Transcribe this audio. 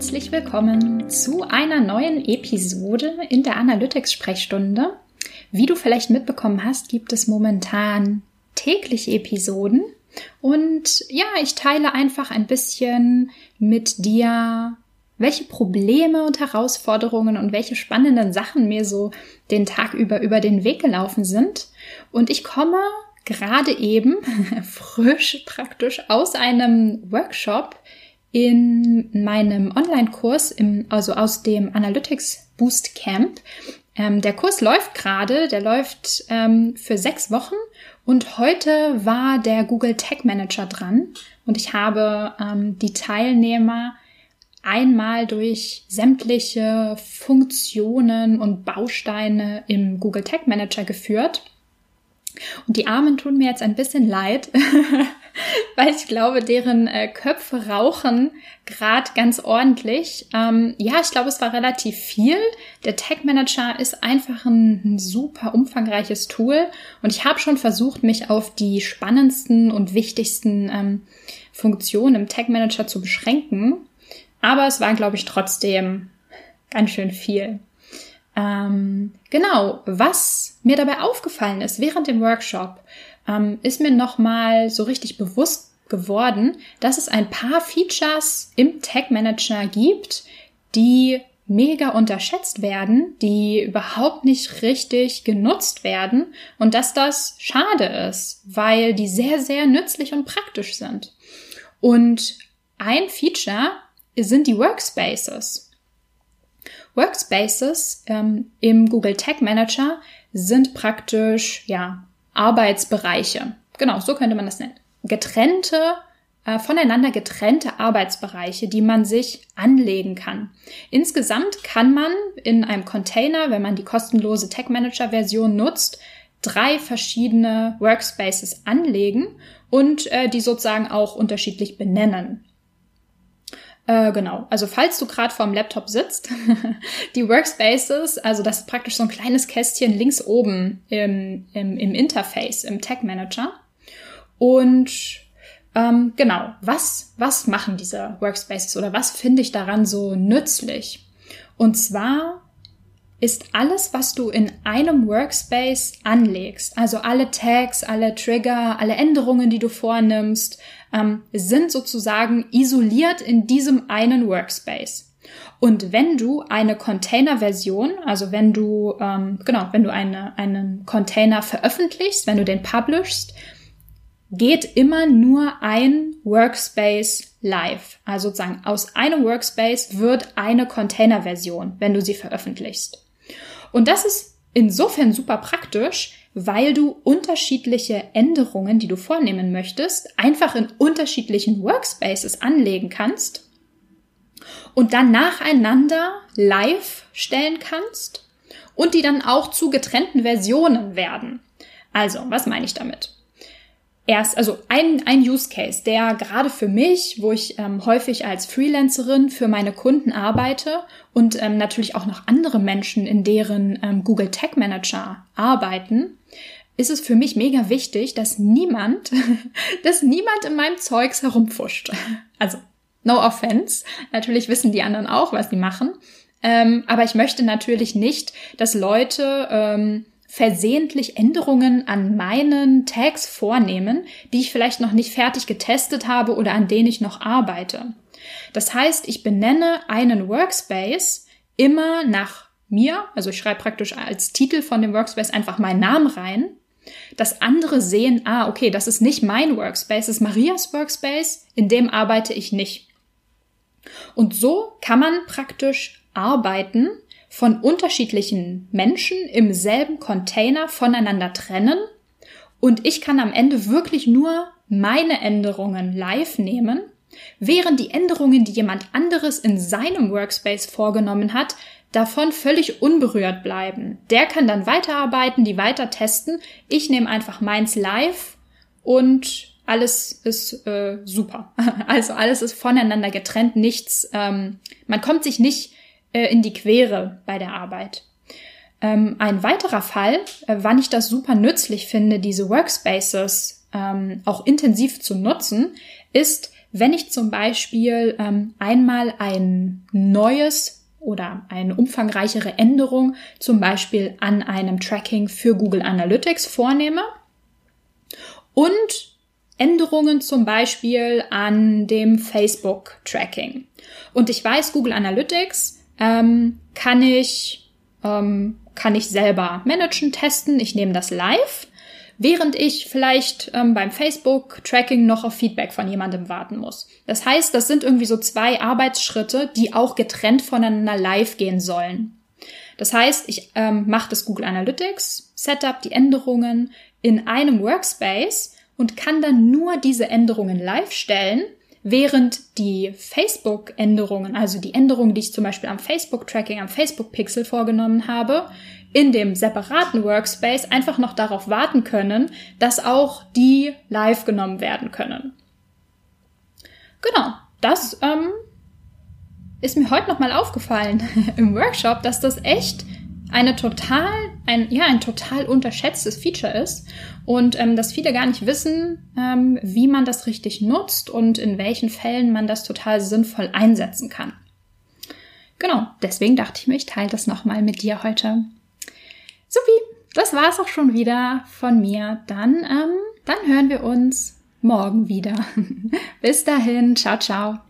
herzlich willkommen zu einer neuen Episode in der Analytics-Sprechstunde. Wie du vielleicht mitbekommen hast, gibt es momentan täglich Episoden und ja, ich teile einfach ein bisschen mit dir, welche Probleme und Herausforderungen und welche spannenden Sachen mir so den Tag über über den Weg gelaufen sind. Und ich komme gerade eben frisch praktisch aus einem Workshop in meinem Online-Kurs, also aus dem Analytics Boost Camp. Ähm, der Kurs läuft gerade, der läuft ähm, für sechs Wochen und heute war der Google Tag Manager dran und ich habe ähm, die Teilnehmer einmal durch sämtliche Funktionen und Bausteine im Google Tag Manager geführt. Und die Armen tun mir jetzt ein bisschen leid, weil ich glaube, deren äh, Köpfe rauchen gerade ganz ordentlich. Ähm, ja, ich glaube, es war relativ viel. Der Tag Manager ist einfach ein, ein super umfangreiches Tool und ich habe schon versucht, mich auf die spannendsten und wichtigsten ähm, Funktionen im Tag Manager zu beschränken. Aber es war, glaube ich, trotzdem ganz schön viel. Ähm, genau, was mir dabei aufgefallen ist während dem Workshop, ähm, ist mir nochmal so richtig bewusst geworden, dass es ein paar Features im Tag Manager gibt, die mega unterschätzt werden, die überhaupt nicht richtig genutzt werden und dass das schade ist, weil die sehr, sehr nützlich und praktisch sind. Und ein Feature sind die Workspaces. Workspaces ähm, im Google Tag Manager sind praktisch ja Arbeitsbereiche. Genau, so könnte man das nennen. Getrennte äh, voneinander getrennte Arbeitsbereiche, die man sich anlegen kann. Insgesamt kann man in einem Container, wenn man die kostenlose Tag Manager Version nutzt, drei verschiedene Workspaces anlegen und äh, die sozusagen auch unterschiedlich benennen. Äh, genau, also falls du gerade vorm Laptop sitzt, die Workspaces, also das ist praktisch so ein kleines Kästchen links oben im, im, im Interface, im Tag Manager. Und ähm, genau, was, was machen diese Workspaces oder was finde ich daran so nützlich? Und zwar ist alles, was du in einem Workspace anlegst, also alle Tags, alle Trigger, alle Änderungen, die du vornimmst, ähm, sind sozusagen isoliert in diesem einen Workspace. Und wenn du eine Container-Version, also wenn du, ähm, genau, wenn du eine, einen Container veröffentlichst, wenn du den publishst, geht immer nur ein Workspace live. Also sozusagen aus einem Workspace wird eine Container-Version, wenn du sie veröffentlichst. Und das ist insofern super praktisch, weil du unterschiedliche Änderungen, die du vornehmen möchtest, einfach in unterschiedlichen Workspaces anlegen kannst und dann nacheinander live stellen kannst und die dann auch zu getrennten Versionen werden. Also, was meine ich damit? Erst, also ein, ein Use Case, der gerade für mich, wo ich ähm, häufig als Freelancerin für meine Kunden arbeite und ähm, natürlich auch noch andere Menschen in deren ähm, Google Tag Manager arbeiten, ist es für mich mega wichtig, dass niemand, dass niemand in meinem Zeugs herumpfuscht. Also, no offense. Natürlich wissen die anderen auch, was sie machen. Ähm, aber ich möchte natürlich nicht, dass Leute ähm, versehentlich Änderungen an meinen Tags vornehmen, die ich vielleicht noch nicht fertig getestet habe oder an denen ich noch arbeite. Das heißt, ich benenne einen Workspace immer nach mir, also ich schreibe praktisch als Titel von dem Workspace einfach meinen Namen rein, dass andere sehen, ah, okay, das ist nicht mein Workspace, das ist Marias Workspace, in dem arbeite ich nicht. Und so kann man praktisch arbeiten, von unterschiedlichen Menschen im selben Container voneinander trennen und ich kann am Ende wirklich nur meine Änderungen live nehmen, während die Änderungen, die jemand anderes in seinem Workspace vorgenommen hat, davon völlig unberührt bleiben. Der kann dann weiterarbeiten, die weiter testen. Ich nehme einfach meins live und alles ist äh, super. Also alles ist voneinander getrennt, nichts. Ähm, man kommt sich nicht äh, in die Quere bei der Arbeit. Ähm, ein weiterer Fall, äh, wann ich das super nützlich finde, diese Workspaces ähm, auch intensiv zu nutzen, ist, wenn ich zum Beispiel ähm, einmal ein neues oder eine umfangreichere Änderung zum Beispiel an einem Tracking für Google Analytics vornehme und Änderungen zum Beispiel an dem Facebook-Tracking. Und ich weiß, Google Analytics ähm, kann ich ähm, kann ich selber managen, testen. Ich nehme das live während ich vielleicht ähm, beim Facebook-Tracking noch auf Feedback von jemandem warten muss. Das heißt, das sind irgendwie so zwei Arbeitsschritte, die auch getrennt voneinander live gehen sollen. Das heißt, ich ähm, mache das Google Analytics Setup, die Änderungen in einem Workspace und kann dann nur diese Änderungen live stellen, während die Facebook-Änderungen, also die Änderungen, die ich zum Beispiel am Facebook-Tracking, am Facebook-Pixel vorgenommen habe, in dem separaten Workspace einfach noch darauf warten können, dass auch die live genommen werden können. Genau, das ähm, ist mir heute nochmal aufgefallen im Workshop, dass das echt eine total, ein, ja, ein total unterschätztes Feature ist und ähm, dass viele gar nicht wissen, ähm, wie man das richtig nutzt und in welchen Fällen man das total sinnvoll einsetzen kann. Genau, deswegen dachte ich mir, ich teile das nochmal mit dir heute. Supi, das war's auch schon wieder von mir. Dann, ähm, dann hören wir uns morgen wieder. Bis dahin, ciao, ciao.